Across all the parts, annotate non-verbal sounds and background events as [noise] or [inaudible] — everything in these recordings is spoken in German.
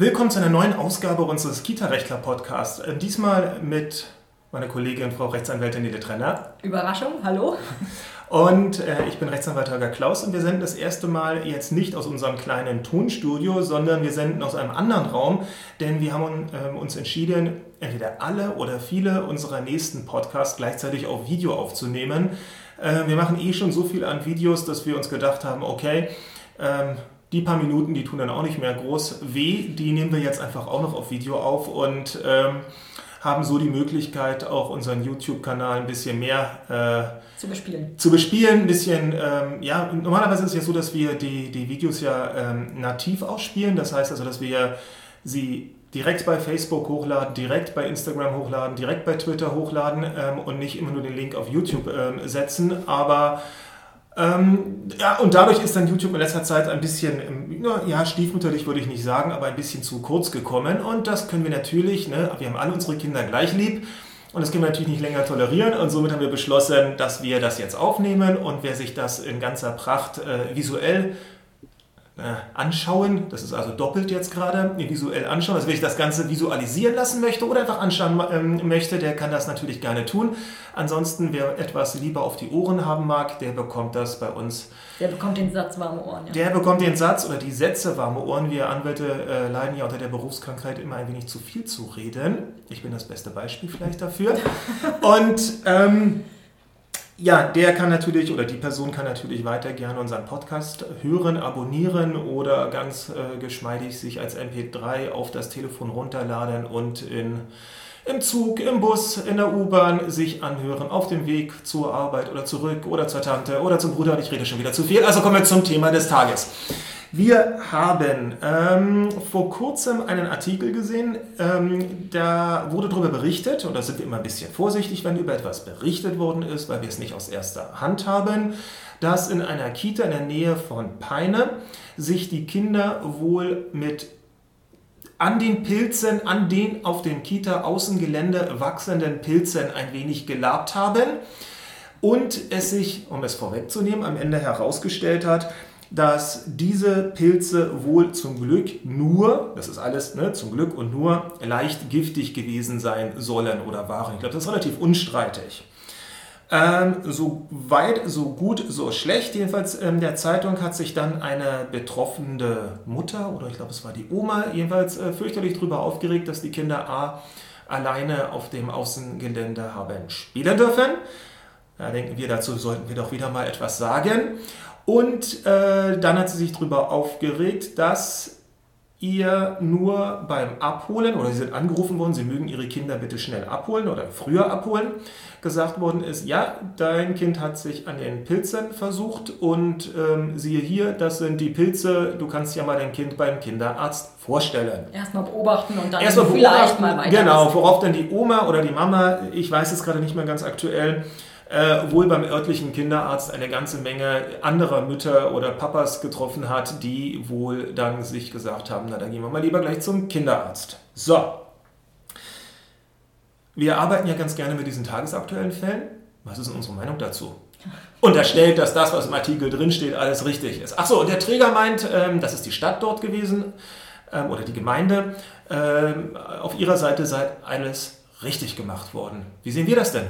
Willkommen zu einer neuen Ausgabe unseres Kita-Rechtler-Podcasts. Äh, diesmal mit meiner Kollegin Frau Rechtsanwältin Nede Trenner. Überraschung, hallo. Und äh, ich bin Rechtsanwalt Holger Klaus und wir senden das erste Mal jetzt nicht aus unserem kleinen Tonstudio, sondern wir senden aus einem anderen Raum, denn wir haben äh, uns entschieden, entweder alle oder viele unserer nächsten Podcasts gleichzeitig auf Video aufzunehmen. Äh, wir machen eh schon so viel an Videos, dass wir uns gedacht haben, okay, ähm, die paar Minuten, die tun dann auch nicht mehr groß weh, die nehmen wir jetzt einfach auch noch auf Video auf und ähm, haben so die Möglichkeit, auch unseren YouTube-Kanal ein bisschen mehr äh, zu bespielen. Zu bespielen, ein bisschen, ähm, ja, normalerweise ist es ja so, dass wir die, die Videos ja ähm, nativ ausspielen. Das heißt also, dass wir sie direkt bei Facebook hochladen, direkt bei Instagram hochladen, direkt bei Twitter hochladen ähm, und nicht immer nur den Link auf YouTube ähm, setzen. Aber ähm, ja, und dadurch ist dann YouTube in letzter Zeit ein bisschen, ähm, ja, stiefmütterlich würde ich nicht sagen, aber ein bisschen zu kurz gekommen. Und das können wir natürlich, ne, wir haben alle unsere Kinder gleich lieb. Und das können wir natürlich nicht länger tolerieren. Und somit haben wir beschlossen, dass wir das jetzt aufnehmen. Und wer sich das in ganzer Pracht äh, visuell anschauen, das ist also doppelt jetzt gerade, visuell anschauen, also wenn ich das Ganze visualisieren lassen möchte oder einfach anschauen ähm, möchte, der kann das natürlich gerne tun. Ansonsten, wer etwas lieber auf die Ohren haben mag, der bekommt das bei uns. Der bekommt den Satz warme Ohren. Ja. Der bekommt den Satz oder die Sätze warme Ohren. Wir Anwälte äh, leiden ja unter der Berufskrankheit immer ein wenig zu viel zu reden. Ich bin das beste Beispiel vielleicht dafür. [laughs] Und ähm, ja, der kann natürlich oder die Person kann natürlich weiter gerne unseren Podcast hören, abonnieren oder ganz äh, geschmeidig sich als MP3 auf das Telefon runterladen und in, im Zug, im Bus, in der U-Bahn sich anhören, auf dem Weg zur Arbeit oder zurück oder zur Tante oder zum Bruder. Ich rede schon wieder zu viel. Also kommen wir zum Thema des Tages. Wir haben ähm, vor kurzem einen Artikel gesehen, ähm, da wurde darüber berichtet, und da sind wir immer ein bisschen vorsichtig, wenn über etwas berichtet worden ist, weil wir es nicht aus erster Hand haben, dass in einer Kita in der Nähe von Peine sich die Kinder wohl mit an den Pilzen, an den auf dem Kita-Außengelände wachsenden Pilzen ein wenig gelabt haben und es sich, um es vorwegzunehmen, am Ende herausgestellt hat, dass diese Pilze wohl zum Glück nur, das ist alles ne, zum Glück und nur leicht giftig gewesen sein sollen oder waren. Ich glaube, das ist relativ unstreitig. Ähm, so weit, so gut, so schlecht. Jedenfalls in ähm, der Zeitung hat sich dann eine betroffene Mutter oder ich glaube es war die Oma jedenfalls äh, fürchterlich darüber aufgeregt, dass die Kinder A alleine auf dem Außengelände haben spielen dürfen. Da denken wir, dazu sollten wir doch wieder mal etwas sagen. Und äh, dann hat sie sich darüber aufgeregt, dass ihr nur beim Abholen, oder sie sind angerufen worden, sie mögen ihre Kinder bitte schnell abholen oder früher abholen, gesagt worden ist, ja, dein Kind hat sich an den Pilzen versucht und ähm, siehe hier, das sind die Pilze, du kannst ja mal dein Kind beim Kinderarzt vorstellen. Erstmal beobachten und dann Erstmal vielleicht mal weiter. Genau, worauf dann die Oma oder die Mama, ich weiß es gerade nicht mehr ganz aktuell, äh, wohl beim örtlichen Kinderarzt eine ganze Menge anderer Mütter oder Papas getroffen hat, die wohl dann sich gesagt haben, na dann gehen wir mal lieber gleich zum Kinderarzt. So. Wir arbeiten ja ganz gerne mit diesen tagesaktuellen Fällen. Was ist unsere Meinung dazu? Unterstellt, dass das, was im Artikel drinsteht, alles richtig ist. Achso, und der Träger meint, ähm, das ist die Stadt dort gewesen ähm, oder die Gemeinde. Ähm, auf ihrer Seite sei alles richtig gemacht worden. Wie sehen wir das denn?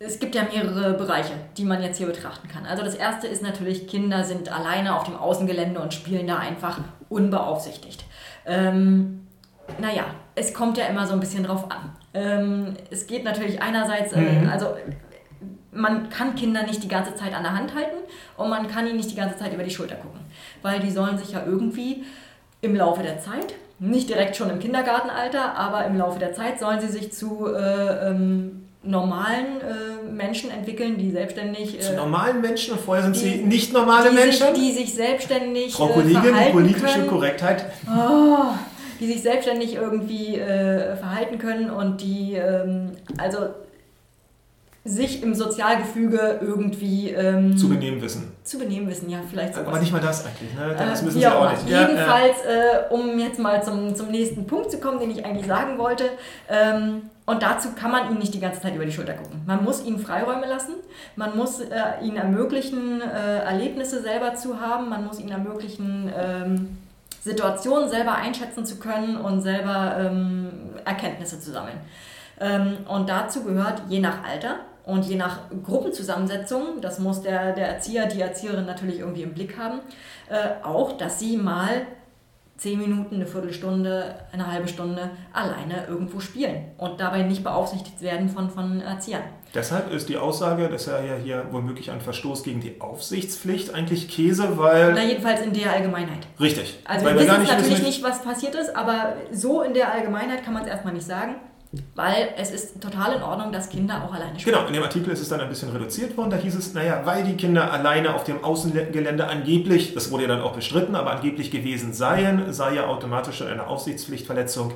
Es gibt ja mehrere Bereiche, die man jetzt hier betrachten kann. Also das erste ist natürlich, Kinder sind alleine auf dem Außengelände und spielen da einfach unbeaufsichtigt. Ähm, naja, es kommt ja immer so ein bisschen drauf an. Ähm, es geht natürlich einerseits, äh, mhm. also man kann Kinder nicht die ganze Zeit an der Hand halten und man kann ihnen nicht die ganze Zeit über die Schulter gucken, weil die sollen sich ja irgendwie im Laufe der Zeit, nicht direkt schon im Kindergartenalter, aber im Laufe der Zeit sollen sie sich zu äh, ähm, normalen äh, Menschen entwickeln, die selbstständig. Äh, Zu normalen Menschen und vorher sind die, sie nicht normale die Menschen? Sich, die sich selbstständig. Frau äh, Kollegin, äh, politische können. Korrektheit. Oh, die sich selbstständig irgendwie äh, verhalten können und die ähm, also sich im Sozialgefüge irgendwie ähm, zu benehmen wissen. Zu benehmen wissen, ja, vielleicht sowas. Aber nicht mal das eigentlich, ne? Das äh, müssen sie auch nicht. Jedenfalls, ja, äh, um jetzt mal zum, zum nächsten Punkt zu kommen, den ich eigentlich sagen wollte. Ähm, und dazu kann man ihnen nicht die ganze Zeit über die Schulter gucken. Man muss ihnen Freiräume lassen, man muss äh, ihnen ermöglichen, äh, Erlebnisse selber zu haben, man muss ihnen ermöglichen, ähm, Situation selber einschätzen zu können und selber ähm, Erkenntnisse zu sammeln. Ähm, und dazu gehört je nach Alter und je nach Gruppenzusammensetzung, das muss der, der Erzieher, die Erzieherin natürlich irgendwie im Blick haben, äh, auch, dass sie mal zehn Minuten, eine Viertelstunde, eine halbe Stunde alleine irgendwo spielen und dabei nicht beaufsichtigt werden von, von Erziehern. Deshalb ist die Aussage, das ist ja hier womöglich ein Verstoß gegen die Aufsichtspflicht, eigentlich Käse, weil... Na, jedenfalls in der Allgemeinheit. Richtig. Also weil wir wissen natürlich nicht, was passiert ist, aber so in der Allgemeinheit kann man es erstmal nicht sagen. Weil es ist total in Ordnung, dass Kinder auch alleine spielen. Genau, in dem Artikel ist es dann ein bisschen reduziert worden. Da hieß es, naja, weil die Kinder alleine auf dem Außengelände angeblich, das wurde ja dann auch bestritten, aber angeblich gewesen seien, sei ja automatisch eine Aufsichtspflichtverletzung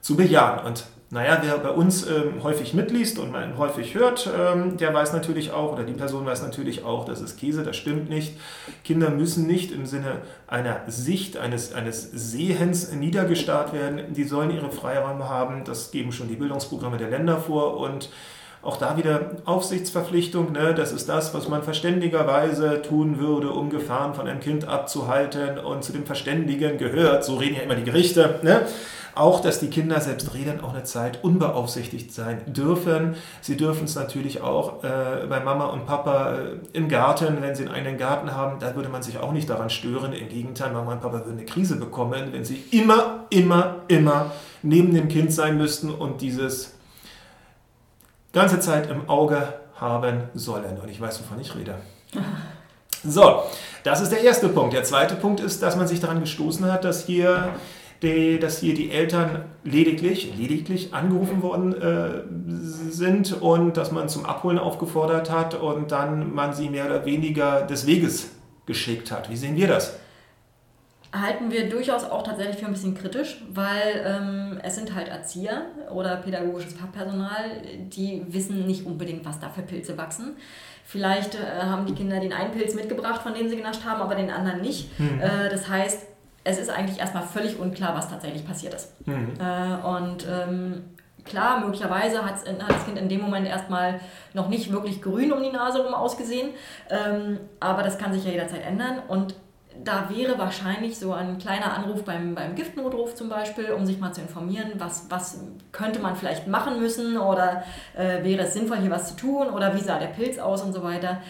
zu bejahen. Und naja, wer bei uns ähm, häufig mitliest und man häufig hört, ähm, der weiß natürlich auch, oder die Person weiß natürlich auch, das ist Käse, das stimmt nicht. Kinder müssen nicht im Sinne einer Sicht, eines, eines Sehens niedergestarrt werden. Die sollen ihre Freiräume haben. Das geben schon die Bildungsprogramme der Länder vor und auch da wieder Aufsichtsverpflichtung, ne? das ist das, was man verständigerweise tun würde, um Gefahren von einem Kind abzuhalten. Und zu dem Verständigen gehört, so reden ja immer die Gerichte, ne? Auch, dass die Kinder selbst reden auch eine Zeit unbeaufsichtigt sein dürfen. Sie dürfen es natürlich auch äh, bei Mama und Papa äh, im Garten, wenn sie einen eigenen Garten haben, da würde man sich auch nicht daran stören. Im Gegenteil, Mama und Papa würden eine Krise bekommen, wenn sie immer, immer, immer neben dem Kind sein müssten und dieses ganze Zeit im Auge haben sollen. Und ich weiß, wovon ich rede. So, das ist der erste Punkt. Der zweite Punkt ist, dass man sich daran gestoßen hat, dass hier die, dass hier die Eltern lediglich, lediglich angerufen worden äh, sind und dass man zum Abholen aufgefordert hat und dann man sie mehr oder weniger des Weges geschickt hat. Wie sehen wir das? halten wir durchaus auch tatsächlich für ein bisschen kritisch, weil ähm, es sind halt Erzieher oder pädagogisches Fachpersonal, die wissen nicht unbedingt, was da für Pilze wachsen. Vielleicht äh, haben die Kinder den einen Pilz mitgebracht, von dem sie genascht haben, aber den anderen nicht. Hm. Äh, das heißt, es ist eigentlich erstmal völlig unklar, was tatsächlich passiert ist. Mhm. Äh, und ähm, klar, möglicherweise hat das Kind in dem Moment erstmal noch nicht wirklich grün um die Nase rum ausgesehen, ähm, aber das kann sich ja jederzeit ändern und da wäre wahrscheinlich so ein kleiner Anruf beim, beim Giftnotruf zum Beispiel, um sich mal zu informieren, was, was könnte man vielleicht machen müssen oder äh, wäre es sinnvoll, hier was zu tun oder wie sah der Pilz aus und so weiter,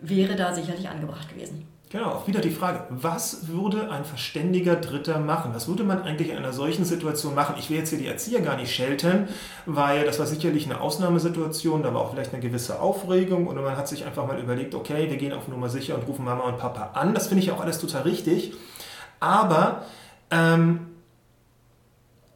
wäre da sicherlich angebracht gewesen. Genau, auch wieder die Frage, was würde ein verständiger Dritter machen? Was würde man eigentlich in einer solchen Situation machen? Ich will jetzt hier die Erzieher gar nicht schelten, weil das war sicherlich eine Ausnahmesituation, da war auch vielleicht eine gewisse Aufregung und man hat sich einfach mal überlegt, okay, wir gehen auf Nummer sicher und rufen Mama und Papa an. Das finde ich auch alles total richtig. Aber ähm,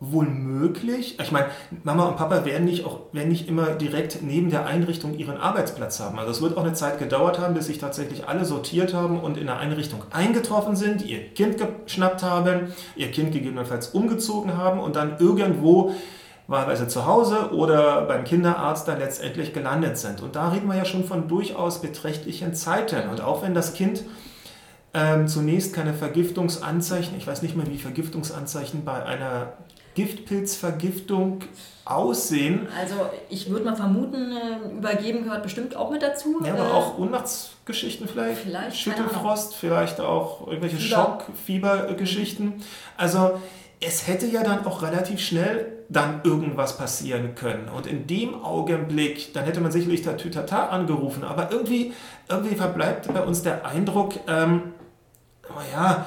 wohl möglich. Ich meine, Mama und Papa werden nicht, auch, werden nicht immer direkt neben der Einrichtung ihren Arbeitsplatz haben. Also es wird auch eine Zeit gedauert haben, bis sich tatsächlich alle sortiert haben und in der Einrichtung eingetroffen sind, ihr Kind geschnappt haben, ihr Kind gegebenenfalls umgezogen haben und dann irgendwo wahlweise zu Hause oder beim Kinderarzt dann letztendlich gelandet sind. Und da reden wir ja schon von durchaus beträchtlichen Zeiten. Und auch wenn das Kind ähm, zunächst keine Vergiftungsanzeichen, ich weiß nicht mehr, wie Vergiftungsanzeichen bei einer Giftpilzvergiftung aussehen. Also ich würde mal vermuten, äh, übergeben gehört bestimmt auch mit dazu. Ja, aber äh, auch Ohnmachtsgeschichten vielleicht. Vielleicht. Schüttelfrost, vielleicht auch irgendwelche Schock, Fiebergeschichten. Also es hätte ja dann auch relativ schnell dann irgendwas passieren können. Und in dem Augenblick, dann hätte man sicherlich Tatütata angerufen. Aber irgendwie, irgendwie verbleibt bei uns der Eindruck, ähm, naja,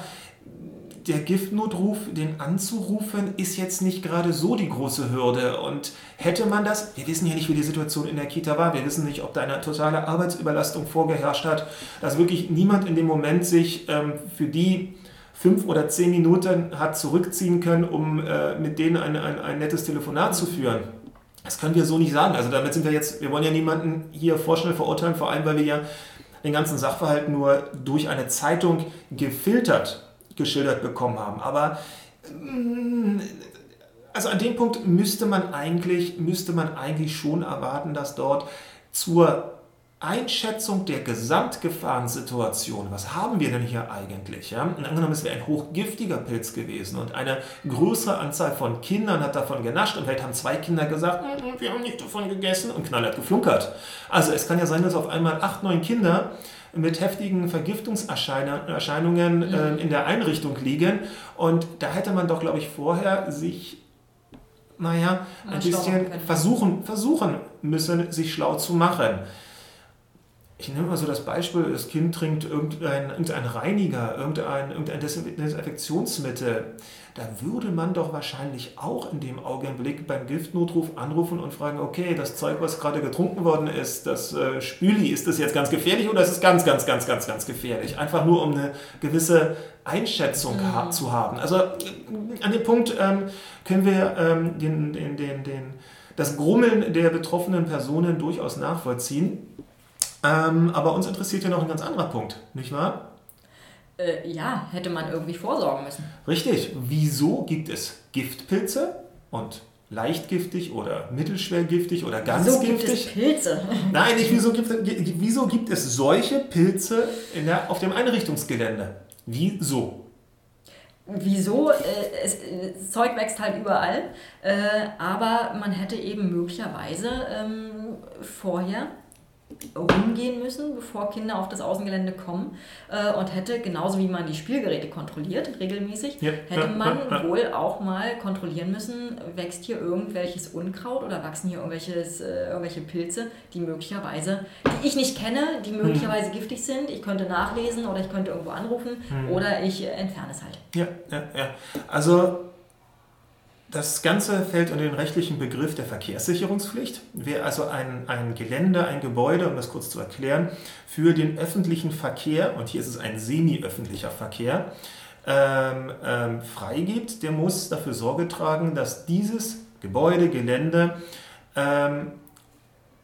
der Giftnotruf, den anzurufen, ist jetzt nicht gerade so die große Hürde. Und hätte man das, wir wissen ja nicht, wie die Situation in der Kita war, wir wissen nicht, ob da eine totale Arbeitsüberlastung vorgeherrscht hat, dass wirklich niemand in dem Moment sich ähm, für die fünf oder zehn Minuten hat zurückziehen können, um äh, mit denen ein, ein, ein nettes Telefonat zu führen. Das können wir so nicht sagen. Also damit sind wir jetzt, wir wollen ja niemanden hier vorschnell verurteilen, vor allem weil wir ja den ganzen Sachverhalt nur durch eine Zeitung gefiltert geschildert bekommen haben. Aber mm, also an dem Punkt müsste man eigentlich, müsste man eigentlich schon erwarten, dass dort zur Einschätzung der Gesamtgefahrensituation, was haben wir denn hier eigentlich? Ja? Angenommen, es wäre ein hochgiftiger Pilz gewesen und eine größere Anzahl von Kindern hat davon genascht und vielleicht haben zwei Kinder gesagt, wir haben nicht davon gegessen und Knall hat geflunkert. Also es kann ja sein, dass auf einmal acht, neun Kinder mit heftigen Vergiftungserscheinungen mhm. äh, in der Einrichtung liegen. Und da hätte man doch, glaube ich, vorher sich naja, ein bisschen versuchen, versuchen müssen, sich schlau zu machen ich nehme mal so das Beispiel, das Kind trinkt irgendein, irgendein Reiniger, irgendein, irgendein Desinfektionsmittel. Da würde man doch wahrscheinlich auch in dem Augenblick beim Giftnotruf anrufen und fragen, okay, das Zeug, was gerade getrunken worden ist, das äh, Spüli, ist das jetzt ganz gefährlich oder ist es ganz, ganz, ganz, ganz, ganz gefährlich? Einfach nur, um eine gewisse Einschätzung mhm. zu haben. Also an dem Punkt ähm, können wir ähm, den, den, den, den, das Grummeln der betroffenen Personen durchaus nachvollziehen. Ähm, aber uns interessiert ja noch ein ganz anderer Punkt, nicht wahr? Äh, ja, hätte man irgendwie vorsorgen müssen. Richtig. Wieso gibt es Giftpilze und leichtgiftig oder mittelschwer giftig oder ganz wieso giftig? Gibt es Pilze? Nein, nicht wieso gibt, wieso gibt es solche Pilze der, auf dem Einrichtungsgelände? Wieso? Wieso? Äh, es, das Zeug wächst halt überall, äh, aber man hätte eben möglicherweise ähm, vorher rumgehen müssen, bevor Kinder auf das Außengelände kommen äh, und hätte, genauso wie man die Spielgeräte kontrolliert, regelmäßig, ja, hätte man ja, wohl auch mal kontrollieren müssen, wächst hier irgendwelches Unkraut oder wachsen hier irgendwelches, äh, irgendwelche Pilze, die möglicherweise, die ich nicht kenne, die hm. möglicherweise hm. giftig sind. Ich könnte nachlesen oder ich könnte irgendwo anrufen hm. oder ich äh, entferne es halt. Ja, ja, ja. Also das Ganze fällt unter den rechtlichen Begriff der Verkehrssicherungspflicht. Wer also ein, ein Gelände, ein Gebäude, um das kurz zu erklären, für den öffentlichen Verkehr, und hier ist es ein semi-öffentlicher Verkehr, ähm, ähm, freigibt, der muss dafür Sorge tragen, dass dieses Gebäude, Gelände ähm,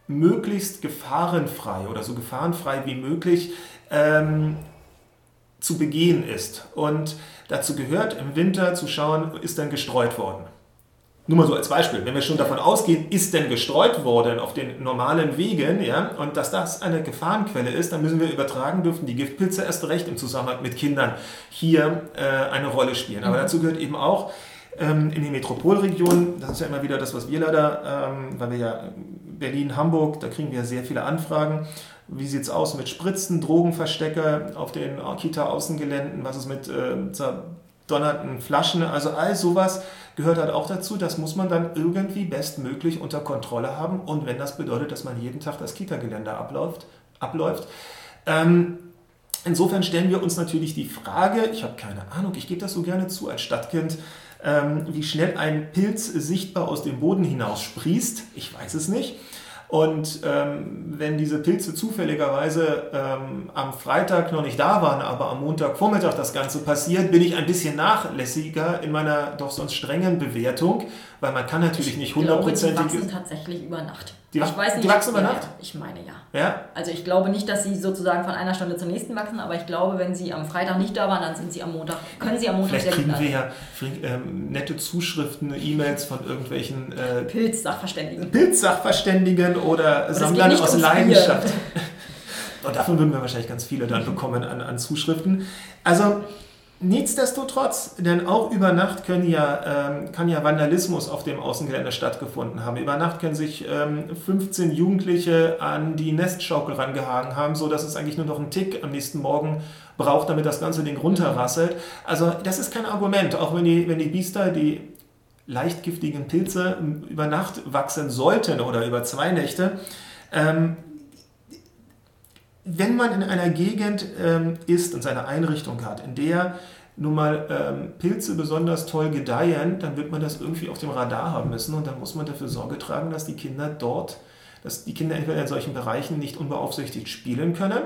möglichst gefahrenfrei oder so gefahrenfrei wie möglich ähm, zu begehen ist. Und dazu gehört im Winter zu schauen, ist dann gestreut worden. Nur mal so als Beispiel, wenn wir schon davon ausgehen, ist denn gestreut worden auf den normalen Wegen, ja, und dass das eine Gefahrenquelle ist, dann müssen wir übertragen, dürfen die Giftpilze erst recht im Zusammenhang mit Kindern hier äh, eine Rolle spielen. Aber mhm. dazu gehört eben auch, ähm, in den Metropolregionen, das ist ja immer wieder das, was wir leider, ähm, weil wir ja Berlin, Hamburg, da kriegen wir sehr viele Anfragen. Wie sieht es aus mit Spritzen, Drogenverstecke auf den Kita-Außengeländen? Was ist mit äh, zerdonnerten Flaschen? Also all sowas gehört halt auch dazu, das muss man dann irgendwie bestmöglich unter Kontrolle haben und wenn das bedeutet, dass man jeden Tag das Kita-Gelände abläuft, abläuft. Ähm, insofern stellen wir uns natürlich die Frage, ich habe keine Ahnung, ich gebe das so gerne zu als Stadtkind, ähm, wie schnell ein Pilz sichtbar aus dem Boden hinaus sprießt. Ich weiß es nicht. Und ähm, wenn diese Pilze zufälligerweise ähm, am Freitag noch nicht da waren, aber am Montagvormittag das Ganze passiert, bin ich ein bisschen nachlässiger in meiner doch sonst strengen Bewertung, weil man kann natürlich nicht hundertprozentig... Die wachsen tatsächlich über Nacht. Die, ich weiß nicht, die wachsen über Nacht? Ich meine ja. ja. Also ich glaube nicht, dass sie sozusagen von einer Stunde zur nächsten wachsen, aber ich glaube, wenn sie am Freitag nicht da waren, dann sind sie am Montag, können sie am Montag Vielleicht kriegen wir ja ähm, nette Zuschriften, E-Mails von irgendwelchen äh, Pilzsachverständigen. Pilzsachverständigen oder Sammlern aus Leidenschaft. [laughs] Und davon würden wir wahrscheinlich ganz viele dann bekommen an, an Zuschriften. Also Nichtsdestotrotz, denn auch über Nacht können ja, ähm, kann ja Vandalismus auf dem Außengelände stattgefunden haben. Über Nacht können sich ähm, 15 Jugendliche an die Nestschaukel rangehangen haben, sodass es eigentlich nur noch einen Tick am nächsten Morgen braucht, damit das ganze Ding runterrasselt. Also das ist kein Argument, auch wenn die, wenn die Biester, die leicht giftigen Pilze über Nacht wachsen sollten oder über zwei Nächte. Ähm, wenn man in einer Gegend ähm, ist und seine Einrichtung hat, in der nun mal ähm, Pilze besonders toll gedeihen, dann wird man das irgendwie auf dem Radar haben müssen und dann muss man dafür Sorge tragen, dass die Kinder dort, dass die Kinder entweder in solchen Bereichen nicht unbeaufsichtigt spielen können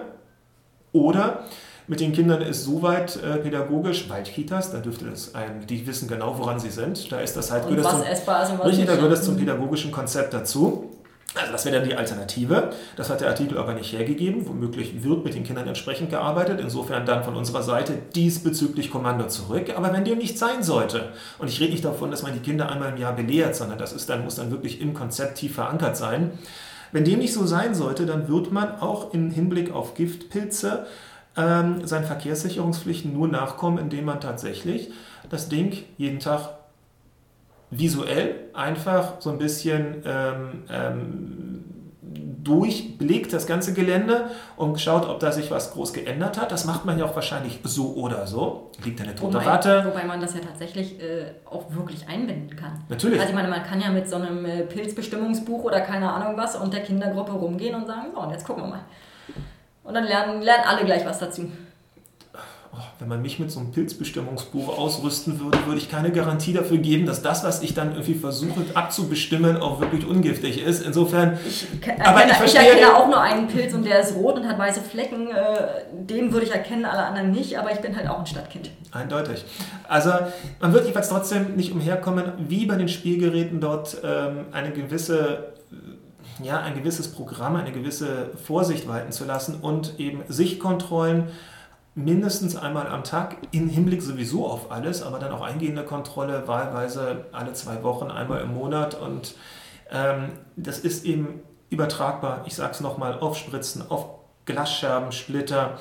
oder mit den Kindern ist soweit äh, pädagogisch, Waldkitas, da dürfte das ein, die wissen genau, woran sie sind. Da ist das halt, und was zum, essbar ist und was richtig, da gehört es zum pädagogischen Konzept dazu. Also das wäre dann die Alternative. Das hat der Artikel aber nicht hergegeben. Womöglich wird mit den Kindern entsprechend gearbeitet. Insofern dann von unserer Seite diesbezüglich Kommando zurück. Aber wenn dem nicht sein sollte, und ich rede nicht davon, dass man die Kinder einmal im Jahr belehrt, sondern das ist dann, muss dann wirklich im Konzept tief verankert sein, Wenn dem nicht so sein sollte, dann wird man auch im Hinblick auf Giftpilze ähm, seinen Verkehrssicherungspflichten nur nachkommen, indem man tatsächlich das Ding jeden Tag visuell einfach so ein bisschen ähm, ähm, durchblickt das ganze Gelände und schaut, ob da sich was groß geändert hat. Das macht man ja auch wahrscheinlich so oder so. Liegt eine tote wobei, Ratte. Wobei man das ja tatsächlich äh, auch wirklich einbinden kann. Natürlich. Also ich meine, man kann ja mit so einem äh, Pilzbestimmungsbuch oder keine Ahnung was und der Kindergruppe rumgehen und sagen, so, und jetzt gucken wir mal. Und dann lernen, lernen alle gleich was dazu. Oh, wenn man mich mit so einem Pilzbestimmungsbuch ausrüsten würde, würde ich keine Garantie dafür geben, dass das, was ich dann irgendwie versuche abzubestimmen, auch wirklich ungiftig ist. Insofern. Ich, aber ich, ich erkenne auch nur einen Pilz und der ist rot und hat weiße Flecken. Äh, den würde ich erkennen, alle anderen nicht, aber ich bin halt auch ein Stadtkind. Eindeutig. Also man wird jedenfalls trotzdem nicht umherkommen, wie bei den Spielgeräten dort ähm, eine gewisse ja, ein gewisses Programm, eine gewisse Vorsicht walten zu lassen und eben Sichtkontrollen mindestens einmal am Tag im Hinblick sowieso auf alles, aber dann auch eingehende Kontrolle, wahlweise alle zwei Wochen, einmal im Monat. Und ähm, das ist eben übertragbar, ich sage es nochmal, auf Spritzen, auf Glasscherben, Splitter,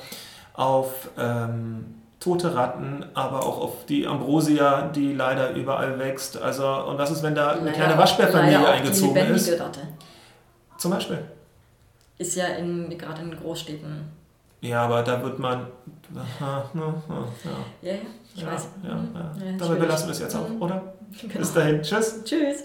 auf ähm, tote Ratten, aber auch auf die Ambrosia, die leider überall wächst. Also, und was ist, wenn da eine leider kleine Waschbärfamilie eingezogen die ist? Ratte. Zum Beispiel. Ist ja in, gerade in Großstädten ja, aber da wird man. Ja, ja, ich ja, weiß. Ja, ja. Dabei belassen wir es jetzt auch, oder? Genau. Bis dahin. Tschüss. Tschüss.